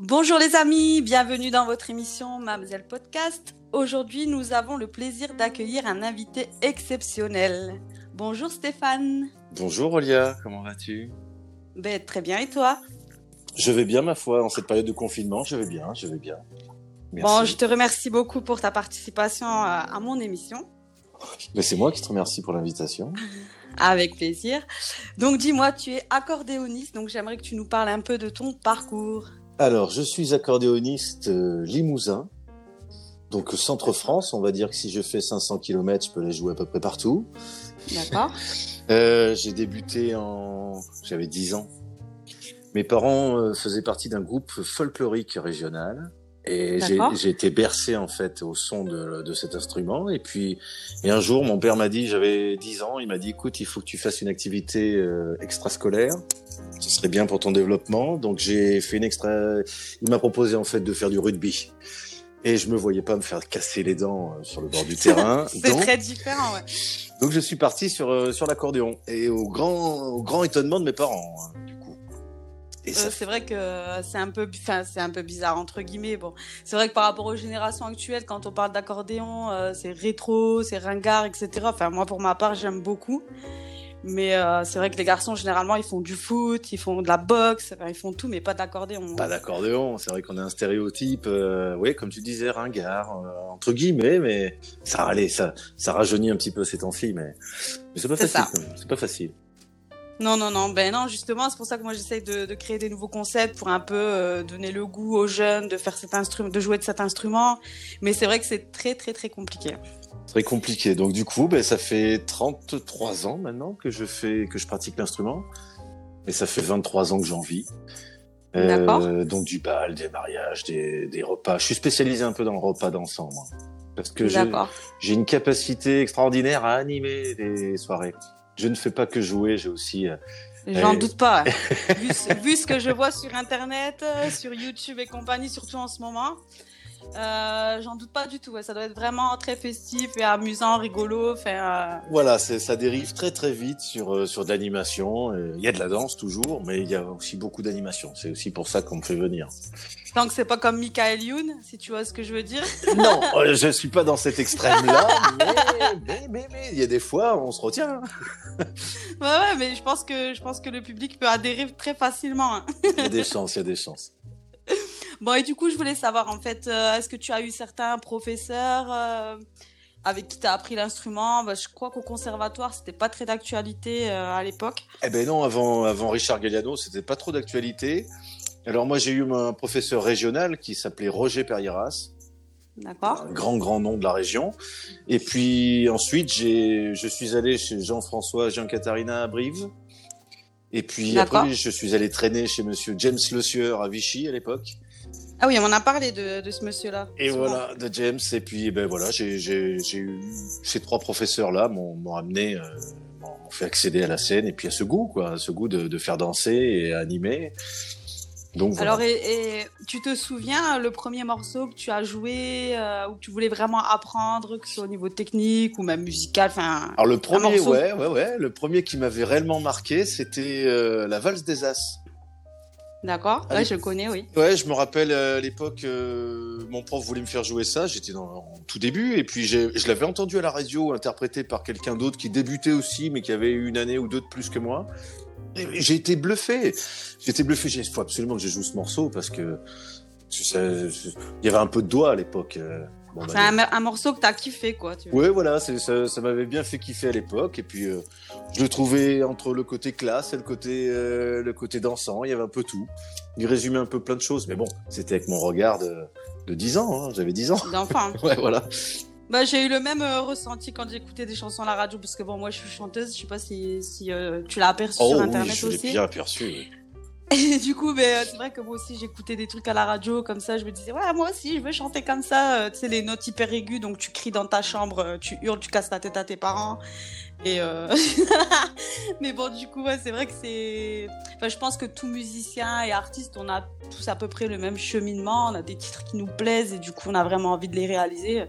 Bonjour les amis, bienvenue dans votre émission Mademoiselle Podcast. Aujourd'hui, nous avons le plaisir d'accueillir un invité exceptionnel. Bonjour Stéphane. Bonjour Olia, comment vas-tu? Ben, Très bien, et toi? Je vais bien ma foi, en cette période de confinement, je vais bien, je vais bien. Merci. Bon, je te remercie beaucoup pour ta participation à, mon émission. Mais c'est moi qui te remercie pour l'invitation. Avec plaisir. Donc dis-moi, tu es accordéoniste, donc j'aimerais que tu nous parles un peu de ton parcours. Alors, je suis accordéoniste euh, limousin, donc centre-France, on va dire que si je fais 500 km, je peux les jouer à peu près partout. D'accord. euh, j'ai débuté en... J'avais 10 ans. Mes parents euh, faisaient partie d'un groupe folklorique régional. Et j'ai été bercé en fait au son de, de, cet instrument. Et puis, et un jour, mon père m'a dit, j'avais 10 ans, il m'a dit, écoute, il faut que tu fasses une activité euh, extrascolaire. Ce serait bien pour ton développement. Donc j'ai fait une extra. Il m'a proposé en fait de faire du rugby. Et je me voyais pas me faire casser les dents euh, sur le bord du terrain. C'est très différent, ouais. Donc je suis parti sur euh, sur l'accordéon et au grand au grand étonnement de mes parents. Hein, Euh, c'est vrai que c'est un peu enfin c'est un peu bizarre entre guillemets. Bon, c'est vrai que par rapport aux générations actuelles, quand on parle d'accordéon, c'est rétro, c'est ringard, etc. Enfin moi pour ma part j'aime beaucoup. Mais euh, c'est vrai que les garçons, généralement, ils font du foot, ils font de la boxe, ils font tout, mais pas d'accordéon. Pas d'accordéon, c'est vrai qu'on a un stéréotype, euh, oui, comme tu disais, ringard, euh, entre guillemets, mais ça allait, ça, ça rajeunit un petit peu ces temps-ci, mais, mais c'est pas facile. C'est pas facile. Non, non, non, ben non, justement, c'est pour ça que moi j'essaye de, de, créer des nouveaux concepts pour un peu euh, donner le goût aux jeunes de faire cet instrument, de jouer de cet instrument. Mais c'est vrai que c'est très, très, très compliqué. Très compliqué. Donc du coup, ben, ça fait 33 ans maintenant que je fais, que je pratique l'instrument. Et ça fait 23 ans que j'en vis. Euh, donc du bal, des mariages, des, des, repas. Je suis spécialisé un peu dans le repas dansant, moi. Parce que j'ai une capacité extraordinaire à animer des soirées je ne fais pas que jouer, j'ai aussi. Euh, J'en doute pas. vu, ce que je vois sur Internet, euh, sur YouTube et compagnie, surtout en ce moment, euh, j'en doute pas du tout. Ça doit être vraiment très festif et amusant, rigolo. Enfin, Voilà, ça dérive très très vite sur sur de l'animation. Il y a de la danse toujours, mais il y a aussi beaucoup d'animation. C'est aussi pour ça qu'on me fait venir. Donc c'est pas comme Michael Youn, si tu vois ce que je veux dire? non, euh, je suis pas dans cet extrême-là, mais, mais, mais, il y a des fois, on se retient. ouais, ouais, mais je pense que je pense que le public peut adhérer très facilement. Hein. il y a des chances, il y a des chances. Bon, et du coup, je voulais savoir, en fait, euh, est-ce que tu as eu certains professeurs euh, avec qui tu as appris l'instrument? Bah, Je crois qu'au conservatoire, c'était pas très d'actualité à l'époque. Eh ben non, avant, avant Richard Galliano, c'était pas trop d'actualité. Alors moi j'ai eu un professeur régional qui s'appelait Roger Perieras. D'accord. Un grand grand nom de la région. Et puis ensuite je suis allé chez Jean-François Jean Catharina à Brive. Et puis après je suis allé traîner chez monsieur James Le Sieur à Vichy à l'époque. Ah oui, on en a parlé de, de ce monsieur-là. Et voilà, de James. Et puis, ben voilà, j'ai, eu ces trois professeurs-là m'ont, amené, euh, m'ont fait accéder à la scène et puis à ce goût, quoi, à ce goût de, de faire danser et animer. Alors, et, tu te souviens le premier morceau que tu as joué, euh, ou que tu voulais vraiment apprendre, que ce soit au niveau technique ou même musical enfin, Alors, le premier, ouais, ouais, ouais, le premier qui m'avait réellement marqué, c'était euh, la valse des As. D'accord, ouais, je connais, oui. Ouais, je me rappelle euh, à l'époque, mon prof voulait me faire jouer ça, j'étais dans tout début, et puis je l'avais entendu à la radio, interprété par quelqu'un d'autre qui débutait aussi, mais qui avait eu une année ou deux de plus que moi. J'ai été bluffé. J'ai été bluffé. Il faut absolument que je joue ce morceau parce que il y avait un peu de doigt à l'époque. C'est bah, un, morceau que t'as kiffé, quoi. Tu ouais, voilà, ça, ça m'avait bien fait kiffer à l'époque. Et puis, euh, je le trouvais entre le côté classe et le côté, euh, le côté dansant. Il y avait un peu tout. Il résumait un peu plein de choses. Mais bon, c'était avec mon regard de, de 10 ans. Hein. J'avais 10 ans. D'enfant. ouais, voilà. Bah, j'ai eu le même euh, ressenti quand j'écoutais des chansons à la radio, parce que bon, moi je suis chanteuse, je sais pas si, si euh, tu l'as aperçu sur oh internet oui, je aussi. bien aperçu. Oui. Et du coup, mais, euh, c'est vrai que moi aussi j'écoutais des trucs à la radio comme ça, je me disais, ouais, moi aussi je veux chanter comme ça. tu sais, les notes hyper aiguës, donc tu cries dans ta chambre, tu hurles, tu casses la tête à tes parents. Et mais bon, du coup, ouais, c'est vrai que c'est. Enfin, je pense que tout musicien et artiste, on a tous à peu près le même cheminement. On a des titres qui nous plaisent et du coup, on a vraiment envie de les réaliser.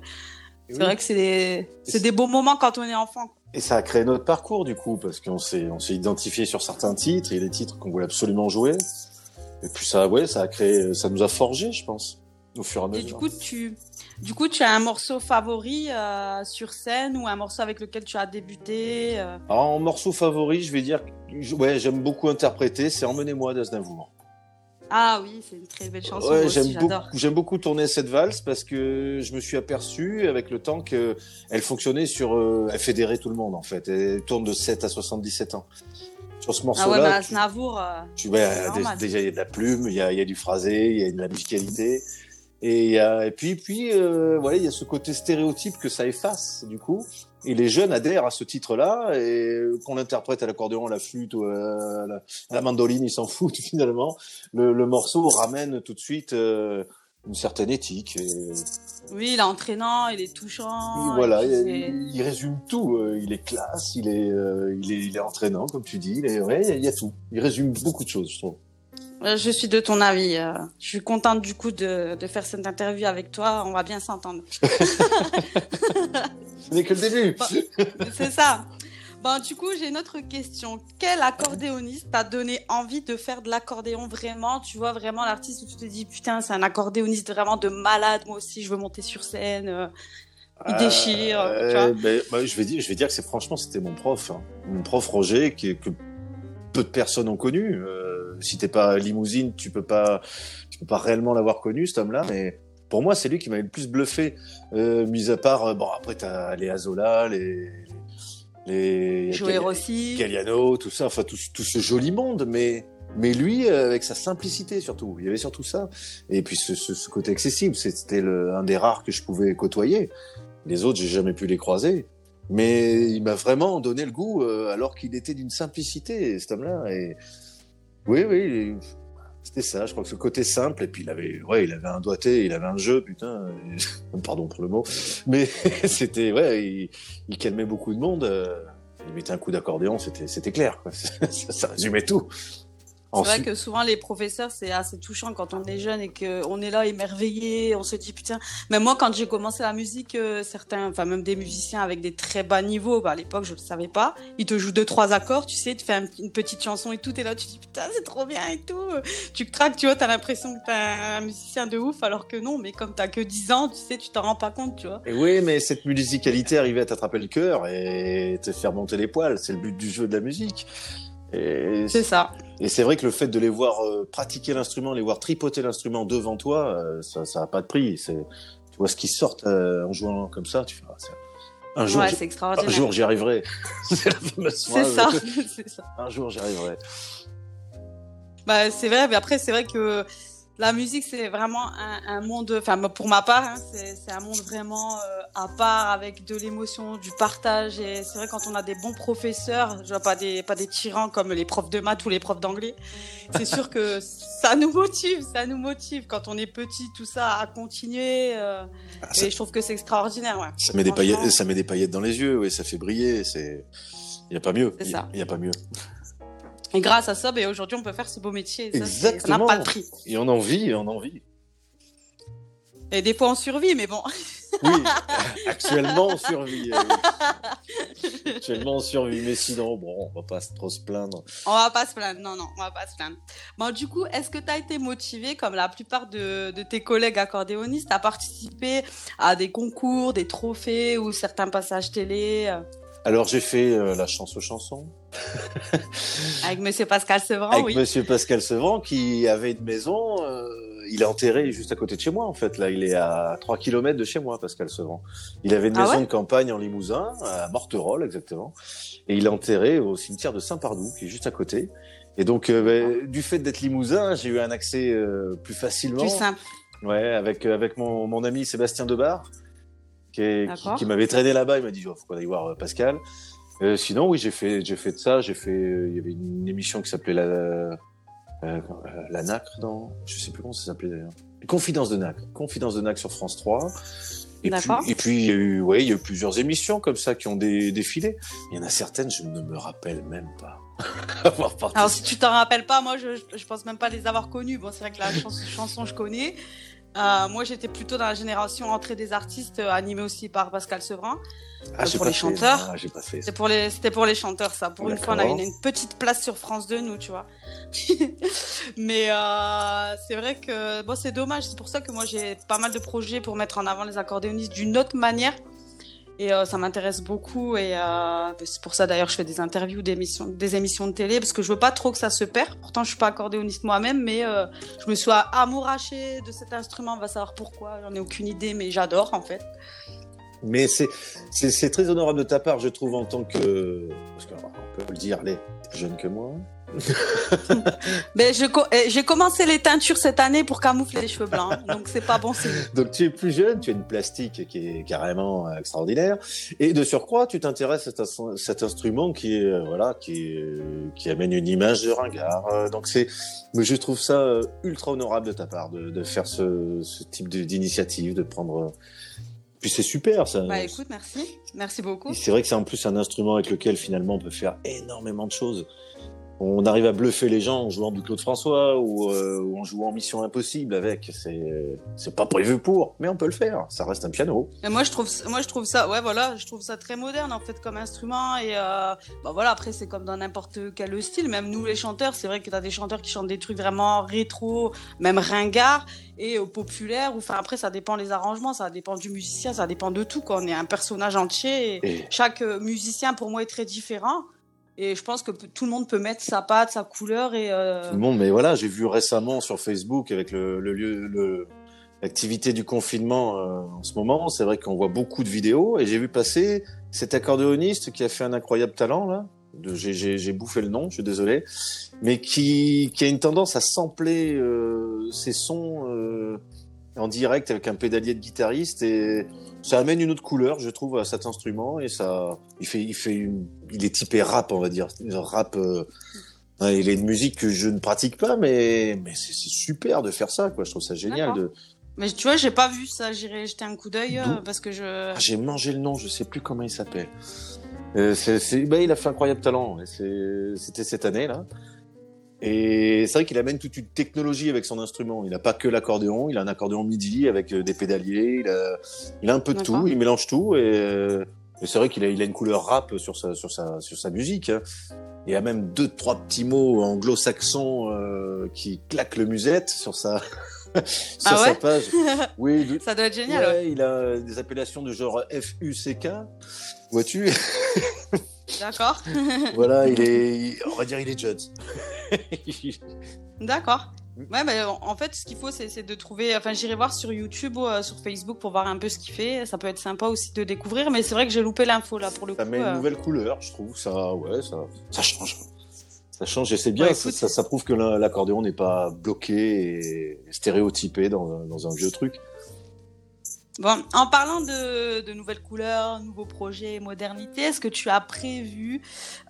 C'est vrai que c'est des... c'est des beaux moments quand on est enfant. Et ça a créé notre parcours du coup, parce qu'on s'est on s'est identifié sur certains titres, et des titres qu'on voulait absolument jouer. Et puis ça, ouais, ça a créé, ça nous a forgé, je pense, au fur et à mesure. Et du coup, tu, du coup, tu as un morceau favori euh, sur scène ou un morceau avec lequel tu as débuté euh... en morceau favori, je vais dire, ouais, j'aime beaucoup interpréter, c'est Emmenez-moi d'Aznavour. Ah oui, c'est une très belle chanson. Ouais, j'aime beaucoup, j'aime beaucoup tourner cette valse parce que je me suis aperçu avec le temps que elle fonctionnait sur, euh, elle fédérait tout le monde en fait. Elle tourne de 7 à 77 ans. Sur ce morceau-là, ah ouais, Aznavour, euh, tu, vois, déjà il y a de la plume, il y a, il y a du phrasé, il y a de la musicalité. Et, et puis, puis, euh, voilà, il y a ce côté stéréotype que ça efface, du coup. Et les jeunes adhèrent à ce titre-là, et qu'on l'interprète à l'accordéon, à la flûte ou à la, mandoline, ils s'en foutent finalement. Le, le, morceau ramène tout de suite euh, une certaine éthique. Et... Oui, il est entraînant, il est touchant. voilà, il, il, résume tout. Euh, il est classe, il est, euh, il est, il est entraînant, comme tu dis. Il est, ouais, il y a tout. Il résume beaucoup de choses, je trouve. Euh, je suis de ton avis. Euh, je suis contente du coup de, de faire cette interview avec toi. On va bien s'entendre. Ce n'est que le début. c'est ça. Bon, du coup, j'ai une autre question. Quel accordéoniste t'a donné envie de faire de l'accordéon vraiment? Tu vois, vraiment l'artiste où tu te dis, putain, c'est un accordéoniste vraiment de malade. Moi aussi, je veux monter sur scène. Euh, il déchire. tu vois ben, bah, je, vais dire, je vais dire que c'est franchement, c'était mon prof. Hein. Mon prof Roger, qui, que peu de personnes ont connu. Euh, si t'es pas limousine, tu peux pas, tu peux pas réellement l'avoir connu cet homme-là. Mais pour moi, c'est lui qui m'a le plus bluffé. Euh, mis à part, euh, bon après t'as les Azola, les les Joey Rossi, Galliano, tout ça, enfin tout, tout ce joli monde, mais mais lui euh, avec sa simplicité surtout. Il y avait surtout ça. Et puis ce, ce, ce côté accessible, c'était un des rares que je pouvais côtoyer. Les autres, j'ai jamais pu les croiser. Mais il m'a vraiment donné le goût, euh, alors qu'il était d'une simplicité, cet homme-là. Et oui, oui, c'était ça. Je crois que ce côté simple, et puis il avait, ouais, il avait un doigté, il avait un jeu, putain. Pardon pour le mot, mais c'était, ouais, il, calmait beaucoup de monde. Euh, il mettait un coup d'accordéon, c'était, c'était clair. ça résumait tout. C'est vrai que souvent les professeurs c'est assez touchant quand on est jeune et qu'on est là émerveillé, on se dit putain. Mais moi quand j'ai commencé la musique, euh, certains, enfin même des musiciens avec des très bas niveaux, bah, à l'époque je le savais pas, ils te jouent deux trois accords, tu sais, tu fais une petite chanson et tout, et là tu te dis putain c'est trop bien et tout. Tu craques, tu vois, t'as l'impression que t'es un musicien de ouf alors que non, mais comme t'as que 10 ans, tu sais, tu t'en rends pas compte, tu vois. Et oui, mais cette musicalité arrivait à t'attraper le cœur et te faire monter les poils, c'est le but du jeu de la musique. C'est ça. Et c'est vrai que le fait de les voir euh, pratiquer l'instrument, les voir tripoter l'instrument devant toi, euh, ça, ça a pas de prix. Tu vois ce qui sortent euh, en jouant comme ça, tu fais, ah, un jour, ouais, un jour j'y arriverai. c'est la fameuse phrase. C'est ça. ça. Un jour j'y arriverai. Bah c'est vrai, mais après c'est vrai que la musique, c'est vraiment un, un, monde, enfin pour ma part, hein, c'est un monde vraiment euh, à part avec de l'émotion, du partage. Et c'est vrai quand on a des bons professeurs, je vois pas des pas des tyrans comme les profs de maths ou les profs d'anglais. C'est sûr que ça nous motive, ça nous motive quand on est petit, tout ça, à continuer. Euh, ah, et je trouve que c'est extraordinaire. Ouais. Ça met des paillettes, ça met des paillettes dans les yeux, oui, ça fait briller. C'est, il y a pas mieux. Il y a pas mieux. Et grâce à ça, ben, aujourd'hui, on peut faire ce beau métier. ça, n'a pas de prix. Et on en vit, on en vit. Et des fois, on survit, mais bon. oui, actuellement, on survit. Euh, actuellement, on survit, mais sinon, bon, on va pas trop se plaindre. On va pas se plaindre, non, non, on va pas se plaindre. Bon, du coup, est-ce que tu as été motivé, comme la plupart de, de tes collègues accordéonistes, à participer à des concours, des trophées ou certains passages télé euh alors j'ai fait euh, la chance aux chansons. Avec Monsieur Pascal Sevran, Avec oui. Monsieur Pascal Sevran qui avait une maison. Euh, il est enterré juste à côté de chez moi en fait. Là, il est à 3 km de chez moi, Pascal Sevran. Il avait une ah maison de campagne en Limousin, à Morterolles exactement, et il est enterré au cimetière de Saint-Pardoux, qui est juste à côté. Et donc, euh, bah, du fait d'être Limousin, j'ai eu un accès plus facilement. Plus simple. Ouais, avec avec mon, mon ami Sébastien Debar qui, m'avait traîné là-bas. Il m'a dit, il faut qu'on aille voir euh, Pascal. Euh, sinon, oui, j'ai fait, j'ai fait de ça. J'ai fait, euh, il y avait une émission qui s'appelait la, la NACRE dans, je sais plus comment ça s'appelait d'ailleurs. Confidence de NACRE. Confidence de NACRE sur France 3. Et puis, et puis, il y a eu, ouais, il y a eu plusieurs émissions comme ça qui ont défilé. Il y en a certaines, je ne me rappelle même pas. Alors, si tu t'en rappelles pas, moi, je, je pense même pas les avoir connues. Bon, c'est vrai que la chanson je connais. Moi, j'étais plutôt dans la génération entrée des artistes, animée aussi par Pascal Sevrin. Ah, pour les chanteurs. Ah, C'était pour les, c'était pour les chanteurs, ça. Pour une fois, on a une, une, petite place sur France 2, nous, tu vois. Mais euh, c'est vrai que bon, c'est dommage. C'est pour ça que moi, j'ai pas mal de projets pour mettre en avant les accordéonistes d'une autre manière. Et euh, ça m'intéresse beaucoup. Et euh, c'est pour ça d'ailleurs je fais des interviews, des émissions, des émissions de télé, parce que je veux pas trop que ça se perde. Pourtant, je suis pas accordéoniste moi-même, mais euh, je me suis amourachée de cet instrument. On va savoir pourquoi. J'en ai aucune idée, mais j'adore en fait. Mais c'est très honorable de ta part, je trouve, en tant que. Parce qu'on peut le dire, les plus jeune que moi. Mais eh, j'ai commencé les teintures cette année pour camoufler les cheveux blancs, donc c'est pas bon signe. Donc tu es plus jeune, tu as une plastique qui est carrément extraordinaire, et de surcroît tu t'intéresses à cet instrument qui est euh, voilà qui qui amène une image de ringard. Euh, donc c'est, mais je trouve ça euh, ultra honorable de ta part de, de faire ce, ce type d'initiative, de prendre puis c'est super, ça. Bah écoute, merci. Merci beaucoup. C'est vrai que c'est en plus un instrument avec lequel finalement on peut faire énormément de choses on arrive à bluffer les gens en jouant du Claude François ou, euh, ou en jouant Mission Impossible avec. C'est c'est pas prévu pour, mais on peut le faire. Ça reste un piano. Et moi je trouve moi je trouve ça ouais voilà je trouve ça très moderne en fait comme instrument et euh, bah voilà après c'est comme dans n'importe quel style. Même nous les chanteurs c'est vrai que t'as des chanteurs qui chantent des trucs vraiment rétro, même ringards et populaires. Enfin après ça dépend les arrangements, ça dépend du musicien, ça dépend de tout. Quoi. On est un personnage entier. Et Chaque musicien pour moi est très différent. Et je pense que tout le monde peut mettre sa patte, sa couleur et. Euh... Tout le monde, mais voilà, j'ai vu récemment sur Facebook avec le, lieu, l'activité du confinement euh, en ce moment, c'est vrai qu'on voit beaucoup de vidéos et j'ai vu passer cet accordéoniste qui a fait un incroyable talent là. J'ai bouffé le nom, je suis désolé, mais qui, a une tendance à sampler euh, ses sons en direct avec un pédalier de guitariste et ça amène une autre couleur, je trouve, à cet instrument et ça, il fait, il fait, une, il est typé rap, on va dire, rap. Euh, il est une musique que je ne pratique pas, mais mais c'est super de faire ça, quoi. Je trouve ça génial de. Mais tu vois, j'ai pas vu ça. J'irai jeter un coup d'œil euh, parce que je. Ah, j'ai mangé le nom, je sais plus comment il s'appelle. Euh, c'est, bah, il a fait incroyable talent. C'était cette année là. Et c'est vrai qu'il amène toute une technologie avec son instrument. Il n'a pas que l'accordéon, il a un accordéon MIDI avec euh, des pédaliers, il a, il a un peu de tout, il mélange tout et, et c'est vrai qu'il a, il a une couleur rap sur sa, sur sa, sur sa musique. Hein. Il y a même deux, trois petits mots anglo-saxons euh, qui claquent le musette sur sa, sur ah sa page. Oui, ça doit être génial. Ouais, il a des appellations de genre F-U-C-K. Vois-tu? D'accord. voilà, il est, on va dire, il est Judd. D'accord. Ouais, en fait, ce qu'il faut, c'est de trouver. Enfin, j'irai voir sur YouTube ou euh, sur Facebook pour voir un peu ce qu'il fait. Ça peut être sympa aussi de découvrir, mais c'est vrai que j'ai loupé l'info là pour le ça coup. Ça met une euh. nouvelle couleur, je trouve. Ça, ouais, ça, ça change. Ça change et c'est bien. ça, ça, prouve que l'accordéon n'est pas bloqué et stéréotypé dans, dans un vieux truc. Bon, en parlant de, de, nouvelles couleurs, nouveaux projets, modernité, est-ce que tu as prévu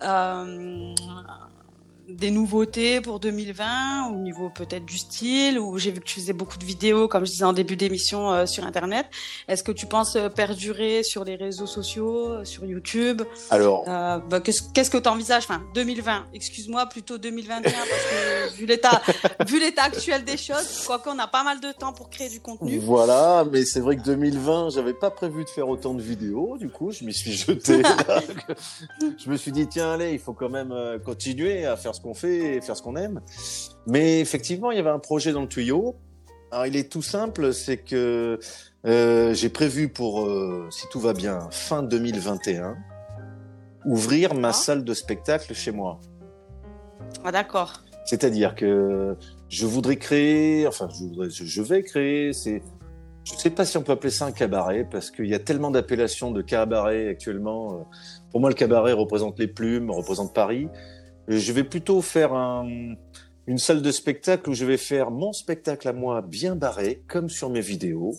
euh, des nouveautés pour 2020 au niveau peut-être du style ou j'ai vu que tu faisais beaucoup de vidéos comme je disais en début d'émission euh, sur internet. Est-ce que tu penses euh, perdurer sur les réseaux sociaux euh, sur YouTube? Alors euh, bah, qu'est-ce que tu envisages enfin 2020 excuse-moi plutôt 2021 parce que vu l'état vu l'état actuel des choses quoi qu'on a pas mal de temps pour créer du contenu. Voilà mais c'est vrai que 2020 j'avais pas prévu de faire autant de vidéos du coup je m'y suis jeté. Je me suis dit tiens allez il faut quand même continuer à faire ce qu'on fait et faire ce qu'on aime. Mais effectivement, il y avait un projet dans le tuyau. Alors, il est tout simple, c'est que euh, j'ai prévu pour, euh, si tout va bien, fin 2021, ouvrir ma ah. salle de spectacle chez moi. Ah d'accord. C'est-à-dire que je voudrais créer, enfin je, voudrais, je vais créer, c'est, je sais pas si on peut appeler ça un cabaret parce qu'il y a tellement d'appellations de cabaret actuellement. Pour moi, le cabaret représente les plumes, représente Paris. Je vais plutôt faire une salle de spectacle où je vais faire mon spectacle à moi bien barré, comme sur mes vidéos.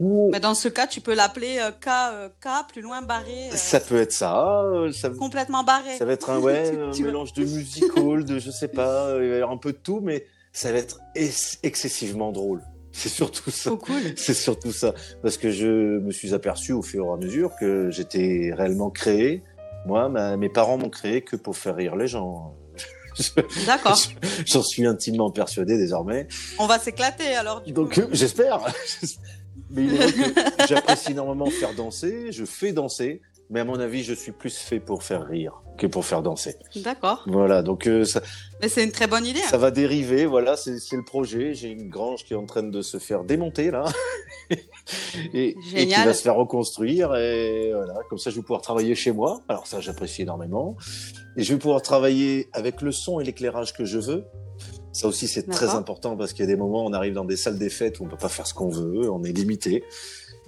Mais dans ce cas, tu peux l'appeler euh, K, euh, K, plus loin barré. Euh, ça peut être ça, ça. Complètement barré. Ça va être un, ouais, un mélange de musical, de je sais pas, il va y avoir un peu de tout, mais ça va être excessivement drôle. C'est surtout ça. Oh, cool. C'est surtout ça. Parce que je me suis aperçu au fur et à mesure que j'étais réellement créé moi, mes parents m'ont créé que pour faire rire les gens. D'accord. J'en suis intimement persuadé désormais. On va s'éclater alors. Du Donc j'espère. Mais j'apprécie énormément faire danser. Je fais danser. Mais à mon avis, je suis plus fait pour faire rire que pour faire danser. D'accord. Voilà, donc euh, ça. Mais c'est une très bonne idée. Ça va dériver, voilà, c'est le projet. J'ai une grange qui est en train de se faire démonter là, et, et, qui va se faire reconstruire. Et voilà, comme ça, je vais pouvoir travailler chez moi. Alors ça, j'apprécie énormément. Et je vais pouvoir travailler avec le son et l'éclairage que je veux. Ça aussi, c'est très important parce qu'il y a des moments, où on arrive dans des salles des fêtes où on peut pas faire ce qu'on veut, on est limité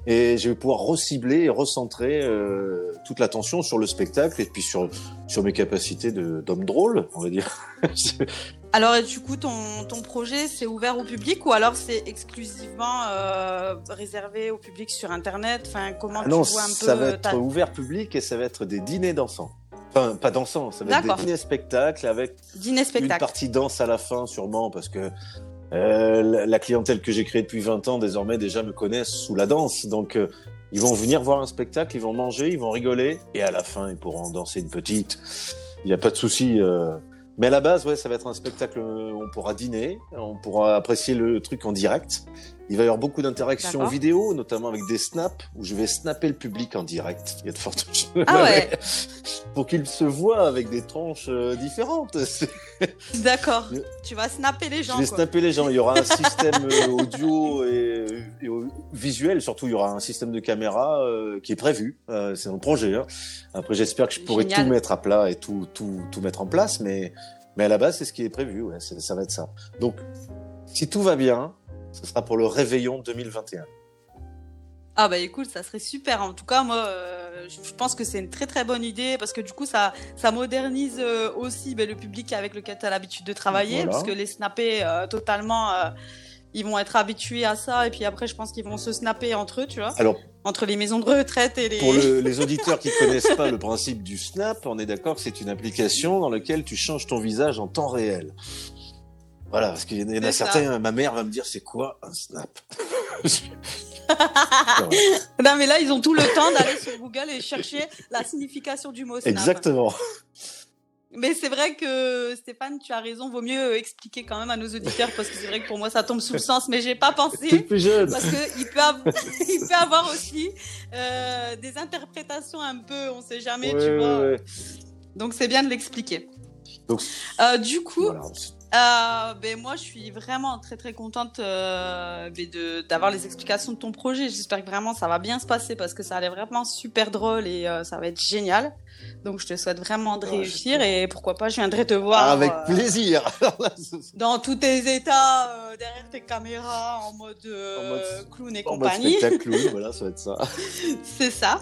et je vais pouvoir recibler et recentrer euh, toute l'attention sur le spectacle et puis sur sur mes capacités d'homme drôle, on va dire. alors du coup ton ton projet c'est ouvert au public ou alors c'est exclusivement euh, réservé au public sur internet? Enfin comment ah non, tu vois un peu ça va être ouvert public et ça va être des dîners dansants. Enfin, pas dansants, ça va être des dîners spectacles avec Dîner -spectacle. une partie danse à la fin sûrement parce que euh, la clientèle que j'ai créée depuis 20 ans, désormais, déjà me connaissent sous la danse. Donc, euh, ils vont venir voir un spectacle, ils vont manger, ils vont rigoler, et à la fin, ils pourront danser une petite. Il n'y a pas de souci. Euh. Mais à la base, ouais, ça va être un spectacle où on pourra dîner, on pourra apprécier le truc en direct. Il va y avoir beaucoup d'interactions vidéo, notamment avec des snaps, où je vais snapper le public en direct. Il y a de fortes choses. Ah ouais. Pour qu'il se voit avec des tranches euh, différentes. D'accord. Tu vas snapper les gens. Je vais snapper les gens. Il y aura un système euh, audio et, visuel, surtout il y aura un système de caméra euh, qui est prévu. c'est un projet. Hein. Après, j'espère que je pourrai tout mettre à plat et tout, tout, tout mettre en place, mais, mais à la base, c'est ce qui est prévu. Ouais, ça va être ça. Donc, si tout va bien, ce sera pour le réveillon 2021. Ah bah écoute, ça serait super. En tout cas, moi, euh, je pense que c'est une très très bonne idée parce que du coup, ça, ça modernise euh, aussi ben, le public avec lequel tu as l'habitude de travailler, parce que les snapper euh, totalement, ils vont être habitués à ça et puis après, je pense qu'ils vont se snapper entre eux, tu vois. Alors, entre les maisons de retraite et les. Pour les auditeurs qui connaissent pas le principe du snap, on est d'accord que c'est une application dans laquelle tu changes ton visage en temps réel. Voilà, parce qu'il y en a certains, ma mère va me dire c'est quoi un snap? Non mais là ils ont tout le temps d'aller sur Google et chercher la signification du mot snap. Exactement. Mais c'est vrai que Stéphane, tu as raison, vaut mieux expliquer quand même à nos auditeurs parce que c'est vrai que pour moi ça tombe sous le sens, mais j'ai pas pensé. plus jeune. Parce qu'il peut, avoir... il peut avoir aussi euh, des interprétations un peu, on sait jamais, tu vois. Donc c'est bien de l'expliquer. Donc, euh, du coup, euh, ben moi, je suis vraiment très très contente euh, ben de d'avoir les explications de ton projet. J'espère que vraiment ça va bien se passer parce que ça allait vraiment super drôle et euh, ça va être génial. Donc, je te souhaite vraiment de réussir et pourquoi pas, je viendrai te voir. Avec plaisir. dans tous tes états, derrière tes caméras, en mode, en mode clown et en compagnie. Mode clown, voilà, ça va être ça. C'est ça.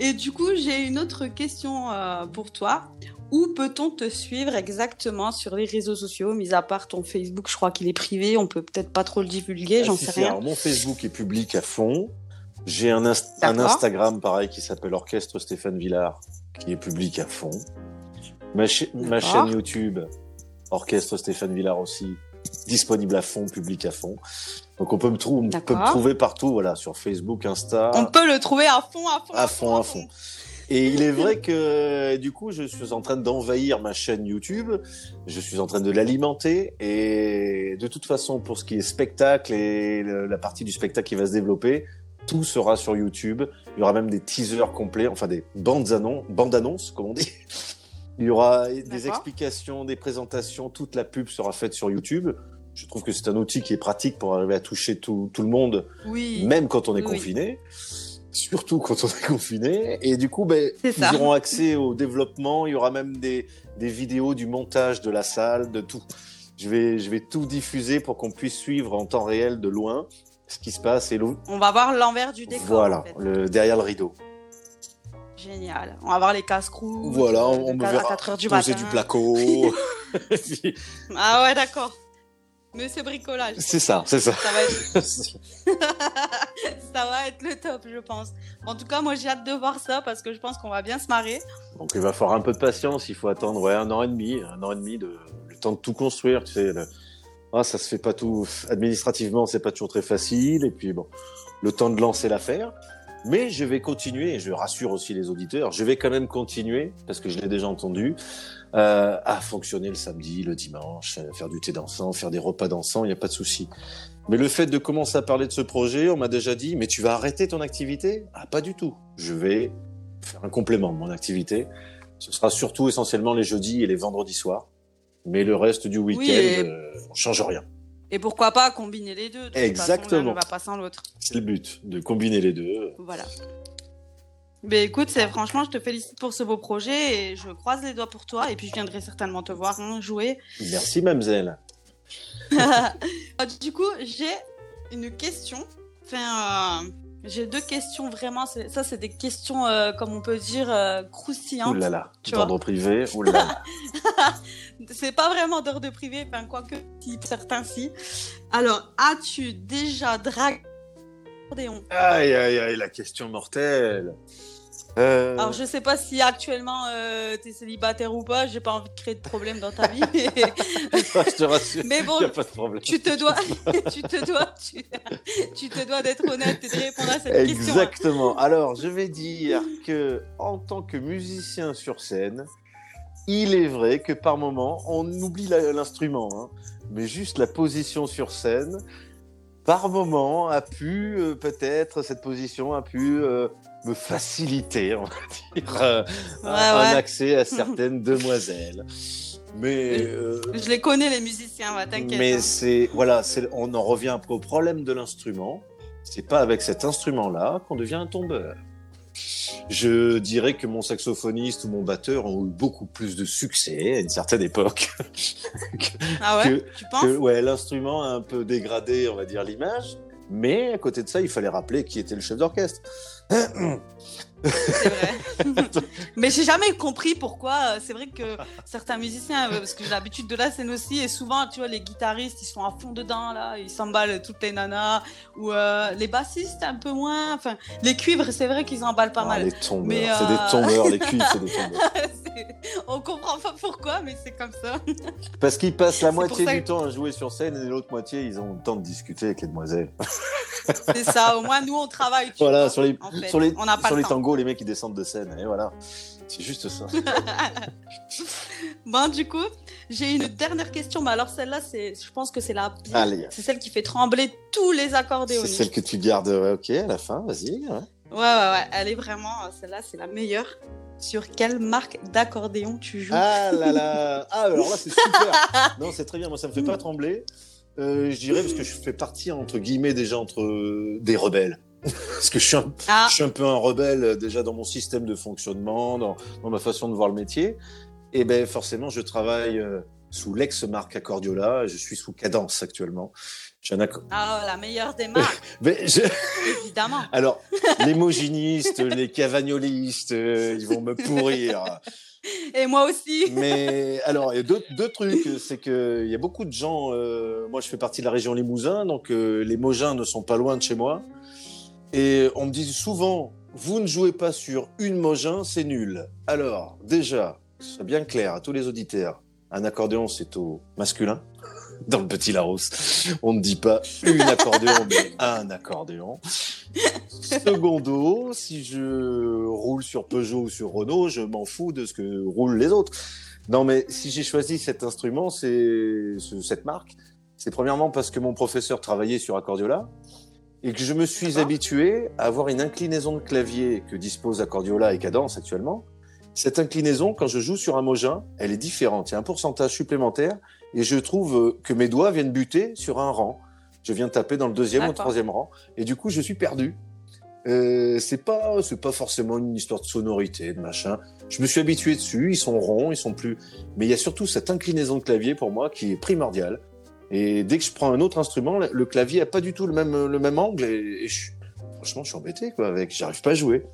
Et du coup, j'ai une autre question pour toi. Où peut-on te suivre exactement sur les réseaux sociaux, mis à part ton Facebook, je crois qu'il est privé, on peut peut-être pas trop le divulguer, j'en ah, sais rien. Alors, mon Facebook est public à fond. J'ai un, un, Instagram pareil qui s'appelle Orchestre Stéphane Villard, qui est public à fond. Ma, ma chaîne YouTube, Orchestre Stéphane Villard aussi, disponible à fond, public à fond. Donc on peut me, on peut me trouver partout, voilà, sur Facebook, Insta. On peut le trouver à fond, à fond. À, fond, à fond. Et il est vrai que du coup, je suis en train d'envahir ma chaîne YouTube. Je suis en train de l'alimenter. Et de toute façon, pour ce qui est spectacle et la partie du spectacle qui va se développer, tout sera sur YouTube. Il y aura même des teasers complets, enfin des bandes annonces, bandes annonces, comme on dit. Il y aura des explications, des présentations. Toute la pub sera faite sur YouTube. Je trouve que c'est un outil qui est pratique pour arriver à toucher tout, tout le monde, oui. même quand on est confiné surtout quand on est confiné. Et du coup, ben, ils auront accès au développement. Il y aura même des, des vidéos du montage de la salle, de tout. Je vais, je vais tout diffuser pour qu'on puisse suivre en temps réel de loin ce qui se passe. Et On va voir l'envers du décor. Voilà, le, derrière le rideau. Génial. On va voir les casse-croûtes. Voilà, on, me verra à 4 heures du matin. du placo. ah ouais, d'accord. Mais c'est bricolage. C'est ça, c'est ça. Ça va, être... ça va être le top, je pense. En tout cas, moi, j'ai hâte de voir ça parce que je pense qu'on va bien se marrer. Donc, il va falloir un peu de patience. Il faut attendre ouais, un an et demi, un an et demi de le temps de tout construire. Tu sais, ah, ça se fait pas tout administrativement, c'est pas toujours très facile. Et puis bon, le temps de lancer l'affaire. Mais je vais continuer, et je rassure aussi les auditeurs, je vais quand même continuer, parce que je l'ai déjà entendu, euh, à fonctionner le samedi, le dimanche, faire du thé dansant, faire des repas dansants, il n'y a pas de souci. Mais le fait de commencer à parler de ce projet, on m'a déjà dit, mais tu vas arrêter ton activité? Ah, pas du tout. Je vais faire un complément de mon activité. Ce sera surtout essentiellement les jeudis et les vendredis soirs. Mais le reste du week-end, euh, on change rien. Et pourquoi pas combiner les deux Exactement. va pas sans l'autre. C'est le but, de combiner les deux. Voilà. Mais écoute, c'est franchement, je te félicite pour ce beau projet et je croise les doigts pour toi. Et puis je viendrai certainement te voir hein, jouer. Merci, mademoiselle. du coup, j'ai une question. Enfin, euh, j'ai deux questions vraiment. Ça, c'est des questions, euh, comme on peut dire, euh, croustillantes. Là, d'ordre privé. Ouh là c'est pas vraiment d'ordre privé, enfin, quoique, si, certains si. Alors, as-tu déjà dragué Aïe, aïe, aïe, la question mortelle. Euh... Alors, je sais pas si actuellement euh, tu es célibataire ou pas, j'ai pas envie de créer de problème dans ta vie. je te rassure, mais bon, y a pas de problème. Tu te dois, tu te dois, tu, te dois d'être honnête et de répondre à cette question. Hein. Exactement. Alors, je vais dire que en tant que musicien sur scène, il est vrai que par moment, on oublie l'instrument, hein, mais juste la position sur scène, par moment, a pu euh, peut-être cette position a pu euh, me faciliter, on va dire, euh, un, accès à certaines demoiselles. Mais je les connais les musiciens, t'inquiète. Mais hein. c'est voilà, on en revient après au problème de l'instrument. C'est pas avec cet instrument-là qu'on devient un tombeur. Je dirais que mon saxophoniste ou mon batteur ont eu beaucoup plus de succès à une certaine époque. ah ouais? Tu penses? Ouais, l'instrument a un peu dégradé, on va dire, l'image. Mais à côté de ça, il fallait rappeler qui était le chef d'orchestre. C'est vrai. Mais j'ai jamais compris pourquoi. Euh, c'est vrai que certains musiciens, euh, parce que j'ai l'habitude de la scène aussi, et souvent, tu vois, les guitaristes, ils sont à fond dedans, là, ils s'emballent toutes les nanas, ou euh, les bassistes, un peu moins. Enfin, les cuivres, c'est vrai qu'ils emballent pas ah, mal. Les tombeurs, c'est des tombeurs, les cuivres, c'est des tombeurs. On comprend pas pourquoi, mais c'est comme ça. Parce qu'ils passent la moitié du temps à jouer sur scène, et l'autre moitié, ils ont le temps de discuter avec les demoiselles. c'est ça, au moins, nous, on travaille. Voilà, sur les, sur les, sur les tangos, les mecs, ils descendent de scène. Et voilà. C'est juste ça. bon, du coup, j'ai une dernière question. Mais alors, celle-là, c'est, je pense que c'est la C'est celle qui fait trembler tous les accordéons. C'est celle que tu gardes, ok, à la fin, vas-y. Ouais. ouais, ouais, Elle est vraiment, celle-là, c'est la meilleure. Sur quelle marque d'accordéon tu joues? Ah là là Ah, alors là, c'est super. non, c'est très bien. Moi, ça me fait pas trembler. Euh, je dirais parce que je fais partie, entre guillemets, déjà entre des rebelles. Parce que je suis, un, ah. je suis, un, peu un rebelle euh, déjà dans mon système de fonctionnement, dans, dans ma façon de voir le métier. Et ben forcément, je travaille euh, sous l'ex-marque Accordiola. Je suis sous Cadence actuellement. Ah, la meilleure des marques. Évidemment. Alors, les moginistes, les cavagnolistes, euh, ils vont me pourrir. Et moi aussi. Mais alors, il y a deux, deux trucs. C'est qu'il y a beaucoup de gens. moi, je fais partie de la région Limousin, donc les Mogins ne sont pas loin de chez moi. Et on me dit souvent, vous ne jouez pas sur une Mogin, c'est nul. Alors, déjà, que ce soit bien clair à tous les auditeurs, un accordéon, c'est au masculin. Dans le petit Larousse, on ne dit pas une accordéon, mais un accordéon. Secondo, si je roule sur Peugeot ou sur Renault, je m'en fous de ce que roulent les autres. Non, mais si j'ai choisi cet instrument, c'est cette marque, c'est premièrement parce que mon professeur travaillait sur Accordiola et que je me suis habitué à avoir une inclinaison de clavier que dispose Accordiola et Cadence actuellement. Cette inclinaison, quand je joue sur un Mogin, elle est différente. Il y a un pourcentage supplémentaire et je trouve que mes doigts viennent buter sur un rang. Je viens taper dans le deuxième ou le troisième rang et du coup, je suis perdu. Euh, c'est pas, c'est pas forcément une histoire de sonorité, de machin. Je me suis habitué dessus. Ils sont ronds, ils sont plus. Mais il y a surtout cette inclinaison de clavier pour moi qui est primordiale. Et dès que je prends un autre instrument, le clavier a pas du tout le même, le même angle et, je, franchement, je suis embêté quoi avec. J'arrive pas à jouer.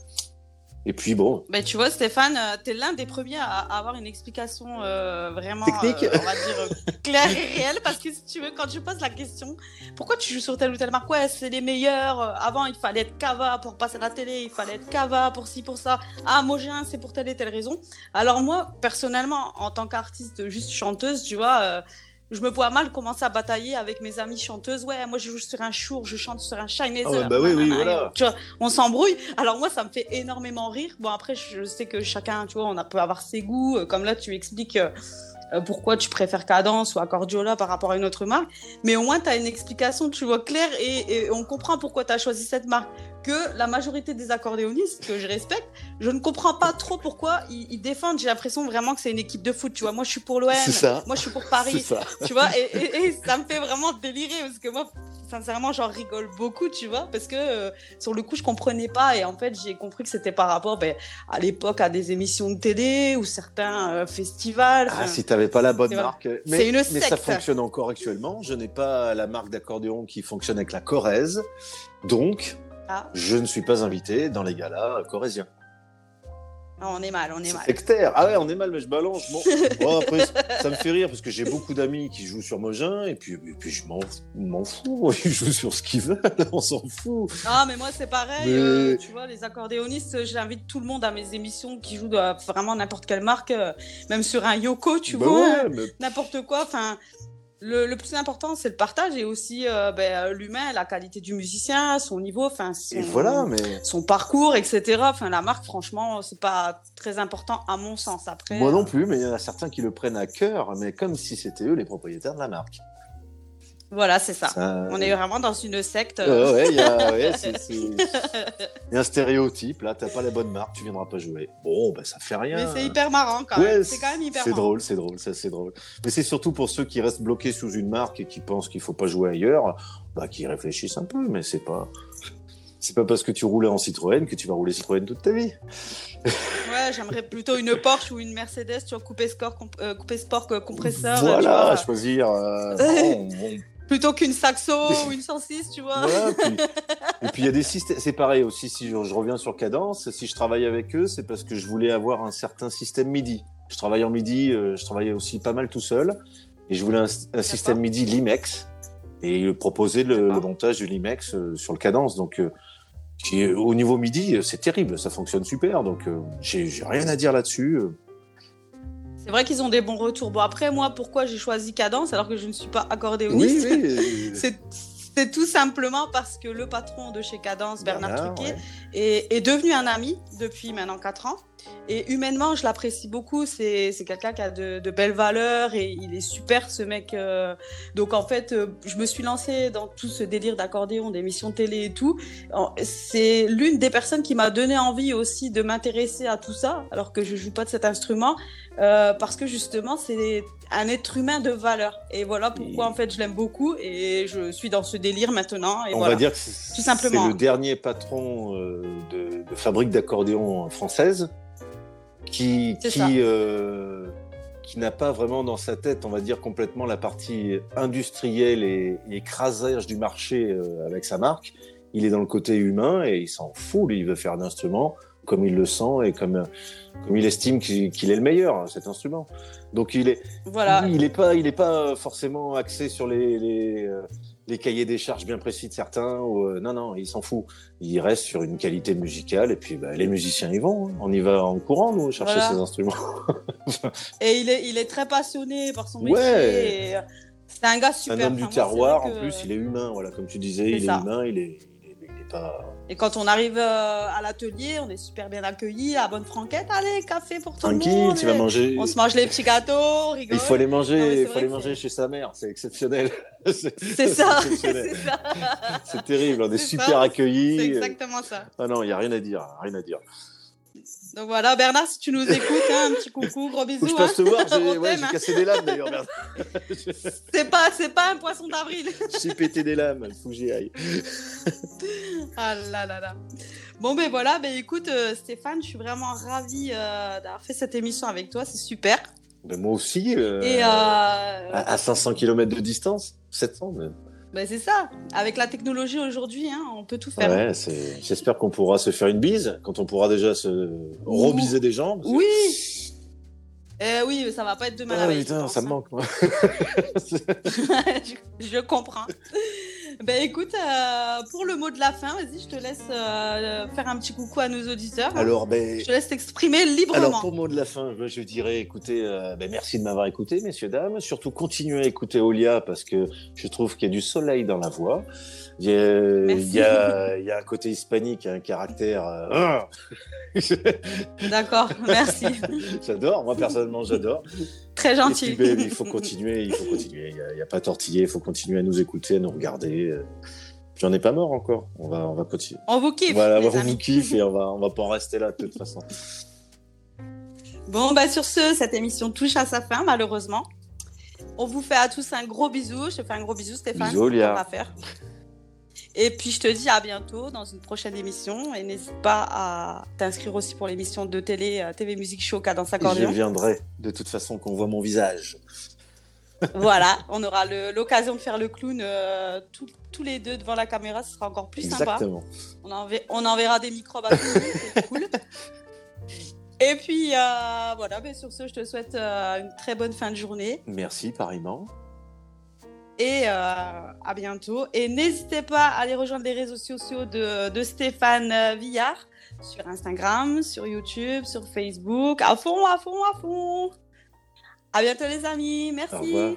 Et puis bon. Mais tu vois, Stéphane, euh, tu es l'un des premiers à avoir une explication euh, vraiment technique, euh, on va dire claire et réelle, parce que si tu veux, quand je pose la question, pourquoi tu joues sur telle ou telle marque? Ouais, c'est les meilleurs. Avant, il fallait être cava pour passer à la télé, il fallait être cava pour ci, pour ça. Ah, Mogin, c'est pour telle et telle raison. Alors moi, personnellement, en tant qu'artiste, juste chanteuse, tu vois je me vois mal commencer à batailler avec mes amies chanteuses. Ouais, moi je joue sur un Shure, je chante sur un Shine ah bah oui, oui, voilà. Tu vois, on s'embrouille. Alors moi, ça me fait énormément rire. Bon, après, je sais que chacun, tu vois, on a, peut avoir ses goûts. Comme là, tu expliques. Euh, pourquoi tu préfères Cadence ou Accordiola par rapport à une autre marque? Mais au moins, tu as une explication, tu vois, claire et, et on comprend pourquoi tu as choisi cette marque que la majorité des accordéonistes que je respecte, je ne comprends pas trop pourquoi ils, défendent. J'ai l'impression vraiment que c'est une équipe de foot. Tu vois, moi je suis pour l'OM, moi je suis pour Paris. Tu vois, et, ça me fait vraiment délirer parce que moi, sincèrement, j'en rigole beaucoup, tu vois, parce que euh, sur le coup, je comprenais pas et en fait, j'ai compris que c'était par rapport ben, à l'époque à des émissions de télé ou certains euh, festivals. Ah, si tu pas la bonne marque. Mais, une mais ça fonctionne encore actuellement. Je n'ai pas la marque d'accordéon qui fonctionne avec la Corrèze. Donc, ah. Je ne suis pas invité dans les galas corésiens. Ah, on est mal, on est, mal. Sectaire. Ah ouais, on est mal, mais je balance. Bon. après, ça me fait rire parce que j'ai beaucoup d'amis qui jouent sur Mogin et puis, puis je m'en fous. Ils jouent sur ce qu'ils veulent, on s'en fout. Ah, mais moi, c'est pareil. Euh, tu vois, les accordéonistes, j'invite tout le monde à mes émissions qui jouent de vraiment n'importe quelle marque, euh, même sur un Yoko, tu bah vois, n'importe quoi. Enfin, le, plus important, c'est le partage et aussi euh, ben, l'humain, la qualité du musicien, son niveau, enfin son, voilà, mais... son parcours, etc. Enfin, la marque, franchement, c'est pas très important à mon sens. Après, moi non plus, mais il y en a certains qui le prennent à cœur, mais comme si c'était eux les propriétaires de la marque. Voilà, c'est ça. On est vraiment dans une secte. Ouais, il y, a un stéréotype. Là, t'as pas la bonne marque, tu viendras pas jouer. Bon, ben ça fait rien. Mais c'est hyper marrant quand même. C'est quand même hyper C'est drôle, c'est drôle, c'est drôle. Mais c'est surtout pour ceux qui restent bloqués sous une marque et qui pensent qu'il faut pas jouer ailleurs, bah, qui réfléchissent un peu. Mais c'est pas, c'est pas parce que tu roulais en Citroën que tu vas rouler Citroën toute ta vie. ouais, j'aimerais plutôt une Porsche ou une Mercedes, tu vois, coupé, sport, euh, coupé sport compresseur. Voilà, choisir. Euh, plutôt qu'une saxo ou une 106, tu vois. et puis il y a des systèmes, c'est pareil aussi, si je, reviens sur Cadence, si je travaille avec eux, c'est parce que je voulais avoir un certain système MIDI. Je travaille en MIDI, euh, je travaillais aussi pas mal tout seul, et je voulais un, système MIDI Limex, et proposer le, montage du Limex euh, sur le Cadence. Donc, euh, au niveau MIDI, c'est terrible, ça fonctionne super, donc j'ai rien à dire là-dessus. C'est vrai qu'ils ont des bons retours. Bon, après, moi, pourquoi j'ai choisi Cadence alors que je ne suis pas accordéoniste oui, oui. C'est tout simplement parce que le patron de chez Cadence, Bernard, Truquet, est, devenu un ami depuis maintenant 4 ans. Et humainement, je l'apprécie beaucoup. C'est quelqu'un qui a de, belles valeurs et il est super, ce mec. Euh. Donc, en fait, euh, je me suis lancée dans tout ce délire d'accordéon, d'émissions télé et tout. C'est l'une des personnes qui m'a donné envie aussi de m'intéresser à tout ça, alors que je joue pas de cet instrument. Euh, parce que justement, c'est un être humain de valeur. Et voilà pourquoi, en fait, je l'aime beaucoup et je suis dans ce délire maintenant. Et On va dire que c'est le dernier patron euh, de, fabrique d'accordéon française qui, qui, euh, qui n'a pas vraiment dans sa tête, on va dire, complètement la partie industrielle et, écrasage du marché avec sa marque. Il est dans le côté humain et il s'en fout, lui, il veut faire d'instruments comme il le sent et comme, comme il estime qu'il est le meilleur, cet instrument. Donc il est, voilà. il est pas, il est pas forcément axé sur les, les, euh, les cahiers des charges bien précis de certains. Ou, euh, non, non, il s'en fout. Il reste sur une qualité musicale et puis bah, les musiciens y vont. Hein. On y va en courant, nous, chercher ces instruments. et il est, il est très passionné par son métier. Ouais. C'est un gars super. Un homme du terroir, en plus, il est humain. Voilà, comme tu disais, il est humain, il est, et quand on arrive euh, à l'atelier, on est super bien accueillis, à bonne franquette. Allez, café pour tout le monde. Tranquille, tu vas manger. On se mange les petits gâteaux, on rigole. Il faut les manger, il faut les manger chez sa mère, c'est exceptionnel. c'est ça, c'est terrible, on est, super accueillis. C'est exactement ça. Ah non, il n'y a rien à dire, rien à dire. Donc voilà, Bernard, si tu nous écoutes, hein, un petit coucou, gros bisous. je passe te voir, j'ai ouais, cassé des lames d'ailleurs, Bernard. c'est pas, pas un poisson d'avril. j'ai pété des lames, il faut que j'y aille. ah là là là. Bon ben voilà, ben écoute euh, Stéphane, je suis vraiment ravie euh, d'avoir fait cette émission avec toi, c'est super. Ben moi aussi, euh, Et à, à, 500 km de distance, 700 même. Ben c'est ça. Avec la technologie aujourd'hui, hein, on peut tout faire. Ouais, j'espère qu'on pourra se faire une bise quand on pourra déjà se rebiser des jambes. Oui. Eh oui, mais ça va pas être demain ah, putain, ça me manque. Moi. je, comprends. Ben écoute, euh, pour le mot de la fin, vas-y, je te laisse euh, faire un petit coucou à nos auditeurs. Alors, ben, je te laisse t'exprimer librement. Alors, pour le mot de la fin, je dirais, écoutez, euh, ben, merci de m'avoir écouté, messieurs, dames. Surtout, continuez à écouter Olia parce que je trouve qu'il y a du soleil dans la voix. Il y a, il y a, il y a un côté hispanique, un caractère. Ah D'accord, merci. j'adore, moi personnellement, j'adore. Très gentil. Ben, il faut continuer, il faut continuer. Il n'y a, pas tortillé, il faut continuer à nous écouter, à nous regarder. J'en ai pas mort encore. On va, on va continuer. On vous kiffe. Voilà, on vous kiffe et on va, on va pas en rester là de toute façon. Bon, bah sur ce, cette émission touche à sa fin, malheureusement. On vous fait à tous un gros bisou. Je te fais un gros bisou, Stéphane. Bisous, Léa. faire. Et puis je te dis à bientôt dans une prochaine émission. Et n'hésite pas à t'inscrire aussi pour l'émission de télé euh, TV Musique Show dans sa Je viendrai de toute façon qu'on voit mon visage. voilà, on aura l'occasion de faire le clown euh, tous les deux devant la caméra, ce sera encore plus Exactement. sympa. On, enverra des microbes à tout le monde, c'est cool. Et puis euh, voilà, ben, sur ce, je te souhaite une très bonne fin de journée. Merci, pareillement. Et euh, à bientôt. Et n'hésitez pas à aller rejoindre les réseaux sociaux de, Stéphane Villard sur Instagram, sur YouTube, sur Facebook. À fond, à fond, à fond. À bientôt les amis. Merci.